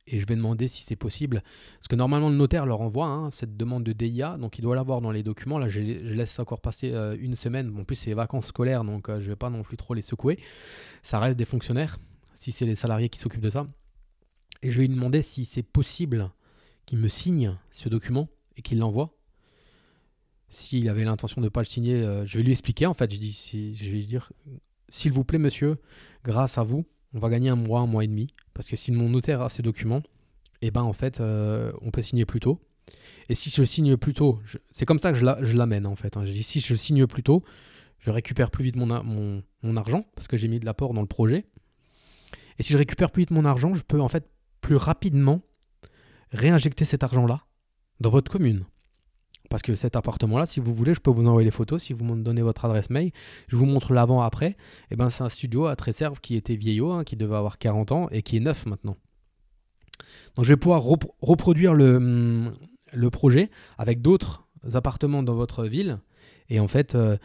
S1: Et je vais demander si c'est possible. Parce que normalement, le notaire leur envoie hein, cette demande de DIA. Donc, il doit l'avoir dans les documents. Là, je, laisse encore passer euh, une semaine. en plus, c'est les vacances scolaires. Donc, euh, je ne vais pas non plus trop les secouer. Ça reste des fonctionnaires. Si c'est les salariés qui s'occupent de ça. Et je vais lui demander si c'est possible qu'il me signe ce document et qu'il l'envoie. S'il avait l'intention de ne pas le signer, euh, je vais lui expliquer en fait. Je, dis, je vais lui dire S'il vous plaît, monsieur, grâce à vous, on va gagner un mois, un mois et demi. Parce que si mon notaire a ces documents, eh ben en fait, euh, on peut signer plus tôt. Et si je signe plus tôt, c'est comme ça que je l'amène en fait. Hein. Si je signe plus tôt, je récupère plus vite mon, mon, mon argent parce que j'ai mis de l'apport dans le projet. Et si je récupère plus vite mon argent, je peux en fait plus rapidement réinjecter cet argent-là dans votre commune. Parce que cet appartement-là, si vous voulez, je peux vous envoyer les photos. Si vous me donnez votre adresse mail, je vous montre l'avant-après. Et eh ben, c'est un studio à Tresserve qui était vieillot, hein, qui devait avoir 40 ans et qui est neuf maintenant. Donc je vais pouvoir reproduire le, hum, le, projet avec d'autres appartements dans votre ville et en fait euh,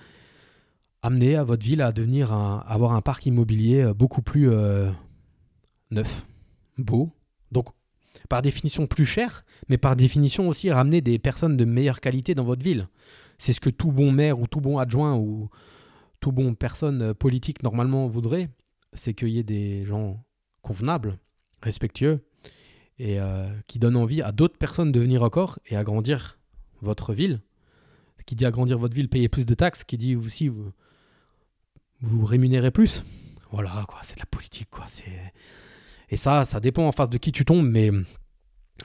S1: amener à votre ville à devenir avoir un parc immobilier euh, beaucoup plus euh, neuf, beau. Donc par définition plus cher, mais par définition aussi ramener des personnes de meilleure qualité dans votre ville. C'est ce que tout bon maire ou tout bon adjoint ou tout bon personne politique normalement voudrait, c'est qu'il y ait des gens convenables, respectueux, et euh, qui donnent envie à d'autres personnes de venir encore et agrandir votre ville. Qui dit agrandir votre ville, payer plus de taxes, qui dit aussi vous, vous rémunérez plus. Voilà, quoi, c'est de la politique, quoi. C'est... Et ça, ça dépend en face de qui tu tombes, mais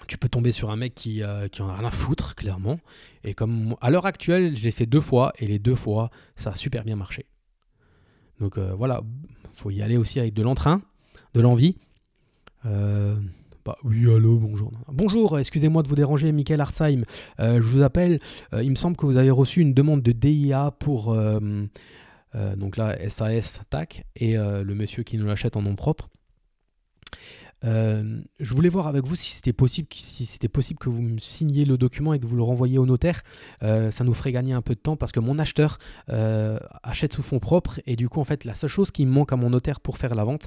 S1: tu peux tomber sur un mec qui, euh, en a rien à foutre, clairement. Et comme à l'heure actuelle, j'ai fait deux fois, et les deux fois, ça a super bien marché. Donc euh, voilà, faut y aller aussi avec de l'entrain, de l'envie. Euh, bah, oui, allô, bonjour. Bonjour, excusez-moi de vous déranger, Michael Arsheim. je vous appelle. il me semble que vous avez reçu une demande de DIA pour donc là SAS TAC et le monsieur qui nous l'achète en nom propre. Euh, je voulais voir avec vous si c'était possible, si c'était possible que vous me signiez le document et que vous le renvoyiez au notaire. Euh, ça nous ferait gagner un peu de temps parce que mon acheteur euh, achète sous fonds propres et du coup en fait la seule chose qui me manque à mon notaire pour faire la vente,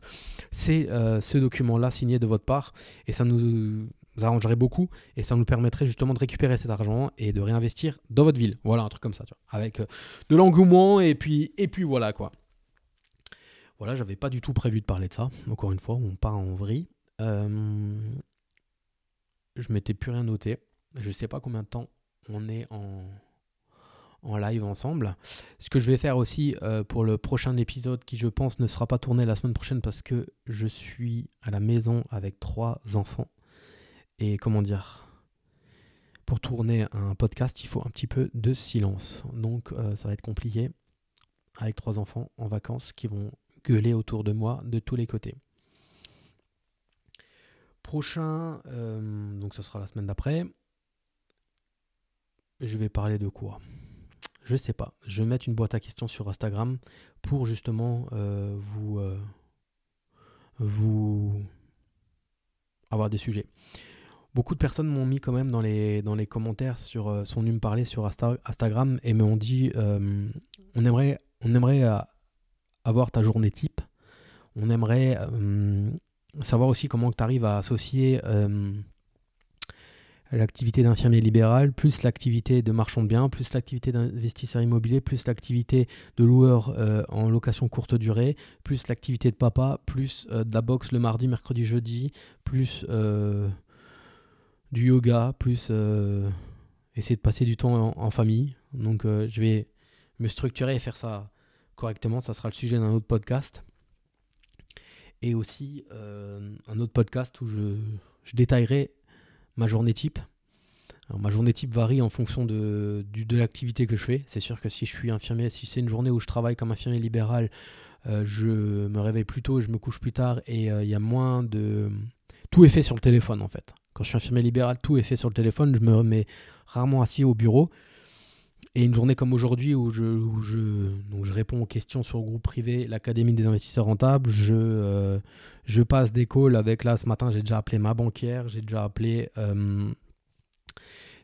S1: c'est ce document-là signé de votre part et ça nous arrangerait beaucoup et ça nous permettrait justement de récupérer cet argent et de réinvestir dans votre ville. Voilà un truc comme ça, tu vois, avec de l'engouement et puis et puis voilà quoi. Voilà, j'avais pas du tout prévu de parler de ça. Encore une fois, on part en vrille. Euh, je m'étais plus rien noté. Je sais pas combien de temps on est en, en live ensemble. Ce que je vais faire aussi euh, pour le prochain épisode, qui je pense ne sera pas tourné la semaine prochaine parce que je suis à la maison avec trois enfants. Et comment dire Pour tourner un podcast, il faut un petit peu de silence. Donc euh, ça va être compliqué avec trois enfants en vacances qui vont gueuler autour de moi de tous les côtés. Prochain, euh, donc ce sera la semaine d'après. Je vais parler de quoi? Je sais pas. Je vais mettre une boîte à questions sur Instagram pour justement euh, vous, euh, vous avoir des sujets. Beaucoup de personnes m'ont mis quand même dans les, dans les commentaires sur sont venus me parler sur Instagram et m'ont dit on aimerait on aimerait avoir ta journée type. On aimerait savoir aussi comment tu arrives à associer euh, l'activité d'infirmier libéral, plus l'activité de marchand de biens, plus l'activité d'investisseur immobilier, plus l'activité de loueur euh, en location courte durée, plus l'activité de papa, plus euh, de la boxe le mardi, mercredi, jeudi, plus du yoga, plus essayer de passer du temps en, famille. Donc je vais me structurer et faire ça correctement. Ça sera le sujet d'un autre podcast et aussi euh, un autre podcast où je, détaillerai ma journée type. ma journée type varie en fonction de, l'activité que je fais. C'est sûr que si je suis infirmier, si c'est une journée où je travaille comme infirmier libéral, euh, je me réveille plus tôt, je me couche plus tard et euh, il y a moins de... Tout est fait sur le téléphone en fait. Quand je suis infirmier libéral, tout est fait sur le téléphone. Je me remets rarement assis au bureau. Et une journée comme aujourd'hui où je, où je, donc je réponds aux questions sur le groupe privé, l'Académie des investisseurs rentables, je, euh, je passe des calls avec là ce matin, j'ai déjà appelé ma banquière, j'ai déjà appelé, euh,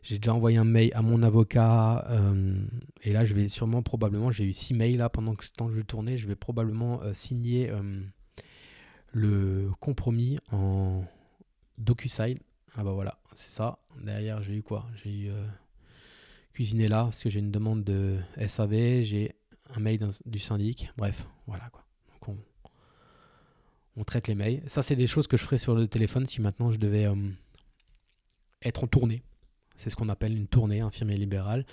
S1: j'ai déjà envoyé un mail à mon avocat, euh, et là je vais sûrement probablement, j'ai eu six mails là pendant que temps que je tournais, je vais probablement signer le compromis en DocuSign. Ah bah voilà, c'est ça. Derrière j'ai eu quoi? J'ai eu cuisiner là parce que j'ai une demande de SAV, j'ai un mail du syndic. Bref, voilà quoi. Donc on, traite les mails. Ça, c'est des choses que je ferais sur le téléphone si maintenant je devais euh, être en tournée. C'est ce qu'on appelle une tournée infirmier libéral.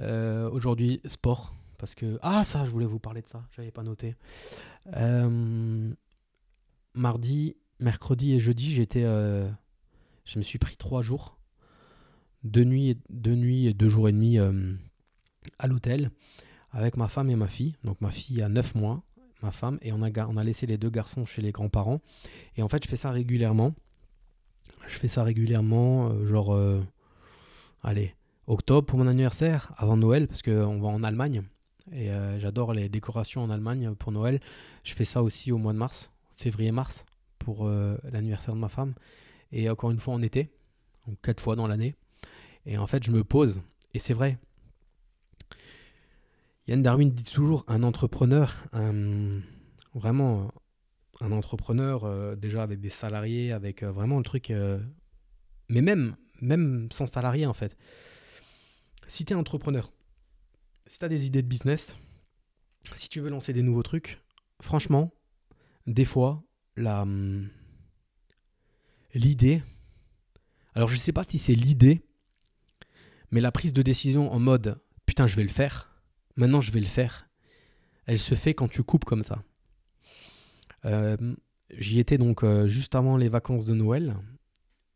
S1: Euh, aujourd'hui, sport. Parce que. Ah, ça, je voulais vous parler de ça. J'avais pas noté. Euh, mardi, mercredi et jeudi, j'étais. je me suis pris trois jours deux nuits, et deux jours et demi euh, à l'hôtel avec ma femme et ma fille. Donc ma fille a 9 mois, ma femme, et on a, on a laissé les deux garçons chez les grands-parents. Et en fait, je fais ça régulièrement. Je fais ça régulièrement, euh, genre, euh, allez, octobre pour mon anniversaire, avant Noël, parce qu'on va en Allemagne. Et j'adore les décorations en Allemagne pour Noël. Je fais ça aussi au mois de mars, février-mars, pour l'anniversaire de ma femme. Et encore une fois en été, donc quatre fois dans l'année. Et en fait, je me pose, et c'est vrai. Yann Darwin dit toujours un entrepreneur, vraiment un entrepreneur euh, déjà avec des salariés, avec euh, vraiment le truc, euh, mais même, même sans salarié en fait. Si tu es entrepreneur, si tu as des idées de business, si tu veux lancer des nouveaux trucs, franchement, des fois, la l'idée, alors je sais pas si c'est l'idée mais la prise de décision en mode putain, je vais le faire, maintenant je vais le faire, elle se fait quand tu coupes comme ça. Euh, j'y étais donc euh, juste avant les vacances de Noël,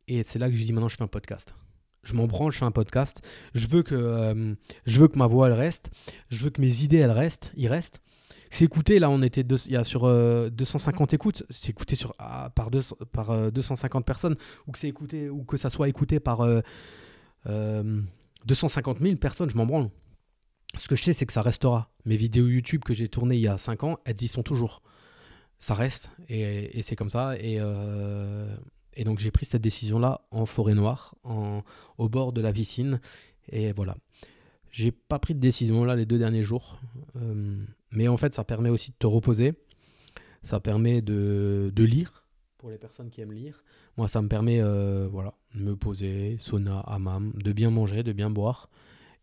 S1: et c'est là que j'ai dit maintenant je fais un podcast. Je m'en branche, je fais un podcast. Je veux que, euh, je veux que ma voix elle reste. Je veux que mes idées elles restent. Ils restent. C'est écouté, là on était il y a sur 250 écoutes. C'est écouté sur, ah, par, par 250 personnes. Ou que, écouté, ou que ça soit écouté par 250 000 personnes, je m'en branle. Ce que je sais, c'est que ça restera. Mes vidéos YouTube que j'ai tournées il y a 5 ans, elles y sont toujours. Ça reste, et, c'est comme ça. Euh, et, donc j'ai pris cette décision-là en forêt noire, au bord de la piscine. Et voilà. J'ai pas pris de décision là les deux derniers jours. Euh, mais en fait, ça permet aussi de te reposer. Ça permet de, de lire, pour les personnes qui aiment lire. Moi, ça me permet euh, voilà, de me poser, sauna, hammam, de bien manger, de bien boire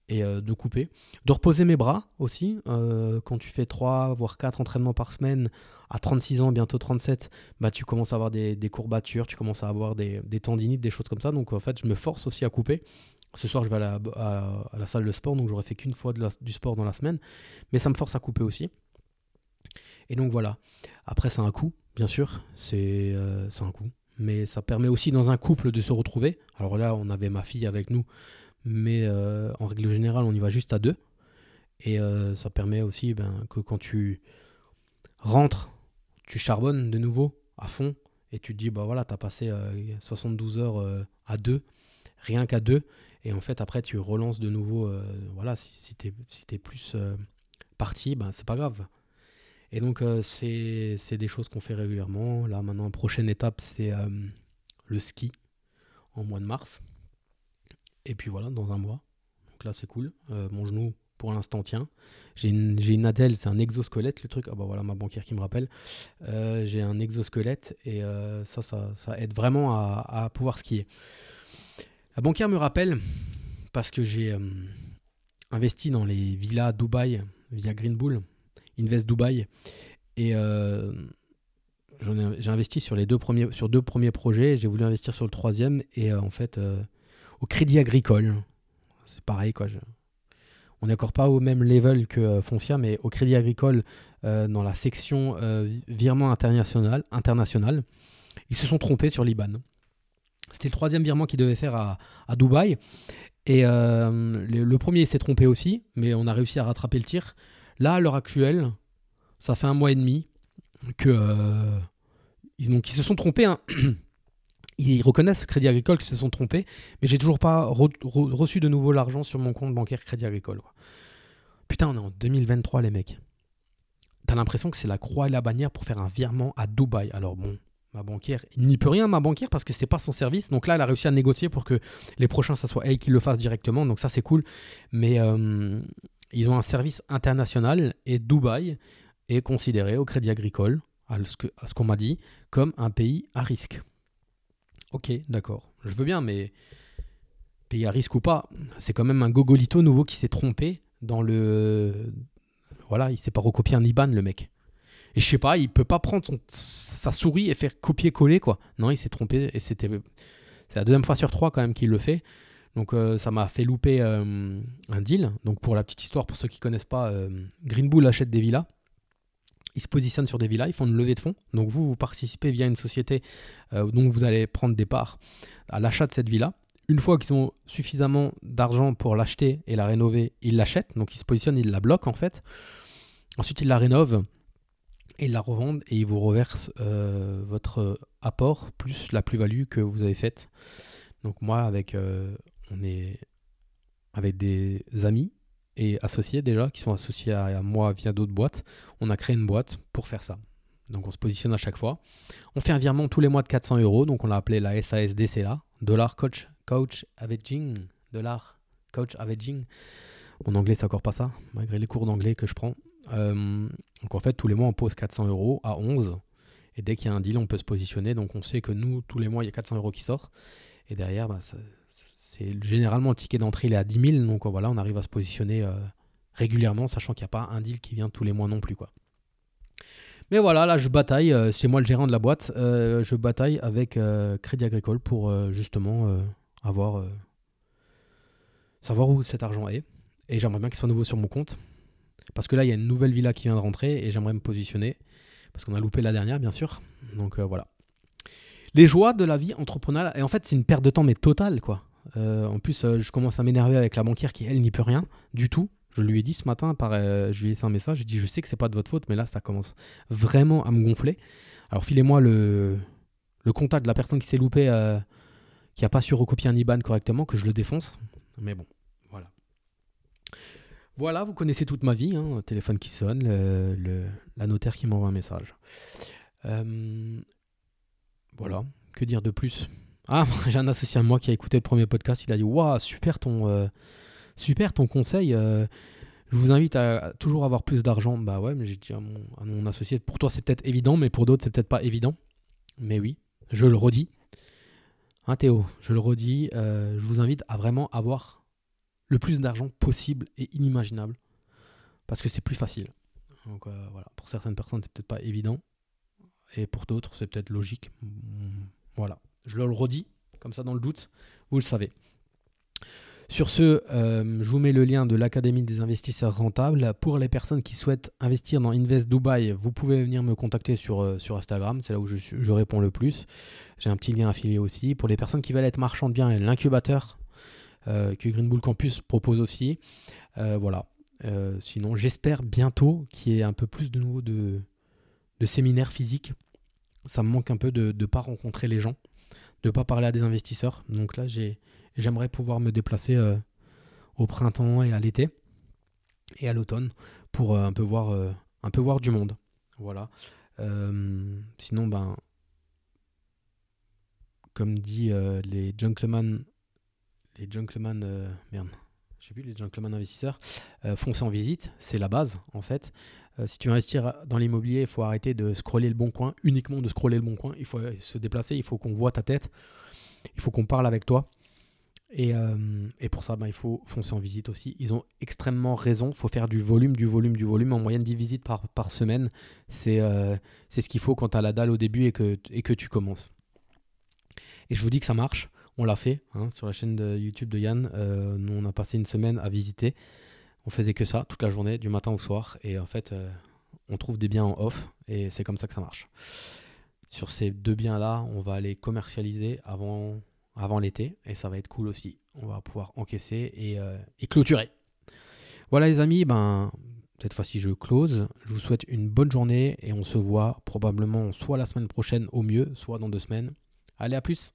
S1: et euh, de couper. De reposer mes bras aussi. Euh, quand tu fais 3 voire 4 entraînements par semaine, à 36 ans, bientôt 37, bah, tu commences à avoir des, courbatures, tu commences à avoir des, tendinites, des choses comme ça. Donc en fait, je me force aussi à couper. Ce soir, je vais à la, salle de sport, donc j'aurais fait qu'une fois du sport dans la semaine. Mais ça me force à couper aussi. Et donc voilà. Après, c'est un coup, bien sûr. C'est un coup mais ça permet aussi dans un couple de se retrouver. Alors là, on avait ma fille avec nous, mais euh, en règle générale, on y va juste à deux. Et euh, ça permet aussi ben, que quand tu rentres, tu charbonnes de nouveau à fond et tu te dis, bah voilà, tu as passé 72 euh, heures à deux, rien qu'à deux. Et en fait, après, tu relances de nouveau. voilà, si, si tu es, si plus parti, ben, c'est pas grave. Et donc, euh, c'est des choses qu'on fait régulièrement. Là, maintenant, prochaine étape, c'est euh, le ski en mois de mars. Et puis voilà, dans un mois. Donc là, c'est cool. Euh, mon genou, pour l'instant, tient. J'ai une, une attelle, c'est un exosquelette, le truc. Ah bah voilà, ma banquière qui me rappelle. J'ai un exosquelette et ça, ça, ça, aide vraiment à, à, pouvoir skier. La banquière me rappelle parce que j'ai investi dans les villas Dubaï via Green Bull Invest Dubaï. Et euh, j'ai investi sur les deux premiers, sur deux premiers projets. J'ai voulu investir sur le troisième. Et euh, en fait, euh, au Crédit Agricole, c'est pareil. quoi. on n'est encore pas au même level que Foncia, mais au Crédit Agricole, dans la section virement international, international, ils se sont trompés sur l'IBAN. C'était le troisième virement qu'ils devaient faire à, à Dubaï. Et le, premier s'est trompé aussi, mais on a réussi à rattraper le tir. Là, à l'heure actuelle, ça fait un mois et demi que euh, ils, se sont trompés. Hein. Ils reconnaissent Crédit Agricole qu'ils se sont trompés, mais j'ai toujours pas reçu de nouveau l'argent sur mon compte bancaire Crédit Agricole. Putain, on est en 2023, les mecs. T'as l'impression que c'est la croix et la bannière pour faire un virement à Dubaï. Alors bon, ma banquière, n'y peut rien, ma banquière, parce que c'est pas son service. Donc là, elle a réussi à négocier pour que les prochains, ça soit elle qui le fasse directement. Donc ça, c'est cool. Mais euh, ils ont un service international et Dubaï est considéré au Crédit Agricole, à ce qu'on m'a dit, comme un pays à risque. Ok, d'accord. Je veux bien, mais pays à risque ou pas, c'est quand même un gogolito nouveau qui s'est trompé dans le. Voilà, il s'est pas recopié un IBAN, le mec. Et je sais pas, il peut pas prendre sa souris et faire copier-coller, quoi. Non, il s'est trompé et c'était. C'est la deuxième fois sur trois quand même qu'il le fait. Donc euh, ça m'a fait louper euh, un deal. Donc pour la petite histoire, pour ceux qui connaissent pas, euh, Green Bull achète des villas. Ils se positionnent sur des villas, ils font une levée de fonds. Donc vous, vous participez via une société dont vous allez prendre des parts à l'achat de cette villa. Une fois qu'ils ont suffisamment d'argent pour l'acheter et la rénover, ils l'achètent. Donc ils se positionnent, ils la bloquent en fait. Ensuite, ils la rénovent et ils la revendent et ils vous reversent votre apport plus la plus-value que vous avez faite. Donc moi, avec, on est avec des amis et associés déjà, qui sont associés à, moi via d'autres boîtes, on a créé une boîte pour faire ça. Donc on se positionne à chaque fois. On fait un virement tous les mois de 400 euros, donc on l'a appelé la SASD, là, Dollar Coach coach averaging, dollar coach averaging. Mon anglais, c'est encore pas ça, malgré les cours d'anglais que je prends. Euh, donc en fait, tous les mois, on pose 400 euros à 11. Et dès qu'il y a un deal, on peut se positionner. Donc on sait que nous, tous les mois, il y a 400 euros qui sortent. Et derrière, bah, c'est généralement le ticket d'entrée, il est à 10 000. Donc voilà, on arrive à se positionner euh, régulièrement, sachant qu'il n'y a pas un deal qui vient tous les mois non plus. quoi. Mais voilà, là je bataille, euh, c'est moi le gérant de la boîte, je bataille avec Crédit Agricole pour justement avoir, euh, savoir où cet argent est. Et j'aimerais bien qu'il soit nouveau sur mon compte. Parce que là, il y a une nouvelle villa qui vient de rentrer et j'aimerais me positionner. Parce qu'on a loupé la dernière, bien sûr. Donc euh, voilà. Les joies de la vie entrepreneuriale. Et en fait, c'est une perte de temps, mais totale, quoi. Euh, en plus, je commence à m'énerver avec la banquière qui, elle, n'y peut rien du tout. Je lui ai dit ce matin, par, je lui ai laissé un message. J'ai dit, je sais que c'est pas de votre faute, mais là, ça commence vraiment à me gonfler. Alors, filez-moi le, contact de la personne qui s'est loupée qui n'a pas su recopier un IBAN correctement, que je le défonce. Mais bon, voilà. Voilà, vous connaissez toute ma vie, hein, téléphone qui sonne, la notaire qui m'envoie un message. Euh, voilà, que dire de plus? Ah, j'ai un associé à moi qui a écouté le premier podcast, il a dit Waouh, super ton, euh, conseil. Euh, je vous invite à, toujours avoir plus d'argent. Bah ouais, mais j'ai dit à mon, associé, pour toi c'est peut-être évident, mais pour d'autres c'est peut-être pas évident. Mais oui, je le redis, Hein, Théo, je le redis, euh, je vous invite à vraiment avoir le plus d'argent possible et inimaginable. Parce que c'est plus facile. Donc voilà, pour certaines personnes, c'est peut-être pas évident. Et pour d'autres, c'est peut-être logique. Voilà, je le redis, comme ça dans le doute, vous le savez. Sur ce, euh, je vous mets le lien de l'Académie des investisseurs rentables. Pour les personnes qui souhaitent investir dans Invest Dubai, vous pouvez venir me contacter sur, euh, sur Instagram, c'est là où je, réponds le plus. J'ai un petit lien affilié aussi. Pour les personnes qui veulent être marchands de biens, l'incubateur euh, que Green Bull Campus propose aussi. voilà. sinon, j'espère bientôt qu'il y ait un peu plus de nouveau de, de séminaires physiques. Ça me manque un peu de ne pas rencontrer les gens, de ne pas parler à des investisseurs. Donc là, j'ai J'aimerais pouvoir me déplacer euh, au printemps et à l'été et à l'automne pour euh, un, peu voir, euh, un peu voir du monde. Voilà. sinon, ben, comme dit les gentlemen, les gentlemen, merde, j'ai vu les gentlemen investisseurs, foncez en visite, c'est la base en fait. Si tu veux investir dans l'immobilier, il faut arrêter de scroller le bon coin, uniquement de scroller le bon coin. Il faut se déplacer, il faut qu'on voit ta tête, il faut qu'on parle avec toi. Euh, et, pour ça, ben, il faut foncer en visite aussi. Ils ont extrêmement raison. Il faut faire du volume, du volume, du volume. En moyenne 10 visites par, semaine. C'est euh, ce qu'il faut quand tu as la dalle au début et que, et que tu commences. Et je vous dis que ça marche. On l'a fait hein, sur la chaîne YouTube de Yann. Euh, nous, on a passé une semaine à visiter. On faisait que ça toute la journée, du matin au soir. Et en fait, on trouve des biens en off. Et c'est comme ça que ça marche. Sur ces deux biens-là, on va les commercialiser avant avant l'été et ça va être cool aussi. On va pouvoir encaisser et, euh, et clôturer. Voilà les amis, ben, cette fois-ci je close. Je vous souhaite une bonne journée et on se voit probablement soit la semaine prochaine au mieux, soit dans deux semaines. Allez, à plus